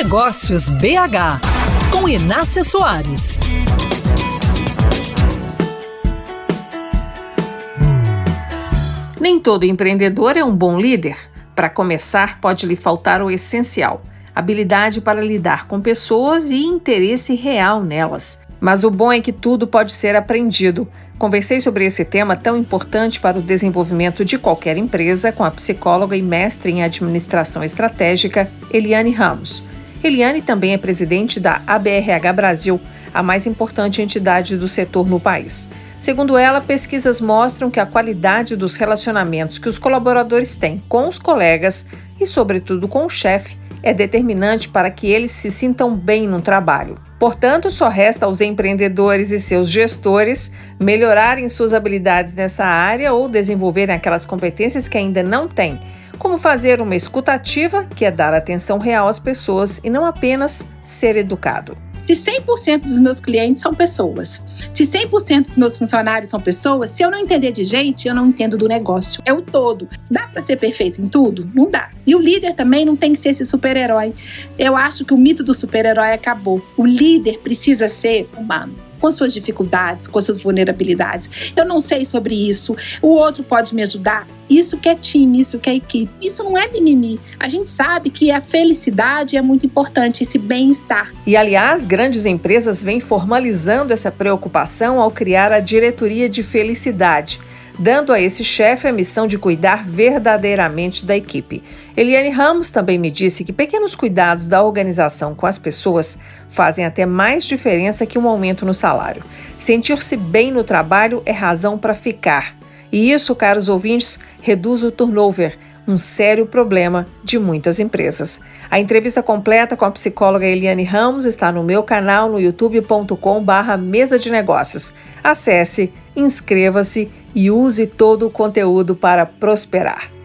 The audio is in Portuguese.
Negócios BH, com Inácia Soares. Nem todo empreendedor é um bom líder. Para começar, pode lhe faltar o essencial: habilidade para lidar com pessoas e interesse real nelas. Mas o bom é que tudo pode ser aprendido. Conversei sobre esse tema tão importante para o desenvolvimento de qualquer empresa com a psicóloga e mestre em administração estratégica, Eliane Ramos. Eliane também é presidente da ABRH Brasil, a mais importante entidade do setor no país. Segundo ela, pesquisas mostram que a qualidade dos relacionamentos que os colaboradores têm com os colegas e, sobretudo, com o chefe é determinante para que eles se sintam bem no trabalho. Portanto, só resta aos empreendedores e seus gestores melhorarem suas habilidades nessa área ou desenvolverem aquelas competências que ainda não têm, como fazer uma escutativa, que é dar atenção real às pessoas e não apenas ser educado. Se 100% dos meus clientes são pessoas, se 100% dos meus funcionários são pessoas, se eu não entender de gente, eu não entendo do negócio. É o todo. Dá para ser perfeito em tudo? Não dá. E o líder também não tem que ser esse super-herói. Eu acho que o mito do super-herói acabou. O líder precisa ser humano com suas dificuldades, com suas vulnerabilidades. Eu não sei sobre isso. O outro pode me ajudar. Isso que é time, isso que é equipe. Isso não é mimimi. A gente sabe que a felicidade é muito importante, esse bem-estar. E, aliás, grandes empresas vêm formalizando essa preocupação ao criar a diretoria de felicidade dando a esse chefe a missão de cuidar verdadeiramente da equipe. Eliane Ramos também me disse que pequenos cuidados da organização com as pessoas fazem até mais diferença que um aumento no salário. Sentir-se bem no trabalho é razão para ficar. E isso, caros ouvintes, reduz o turnover, um sério problema de muitas empresas. A entrevista completa com a psicóloga Eliane Ramos está no meu canal no youtube.com/mesa de negócios. Acesse, inscreva-se e use todo o conteúdo para prosperar.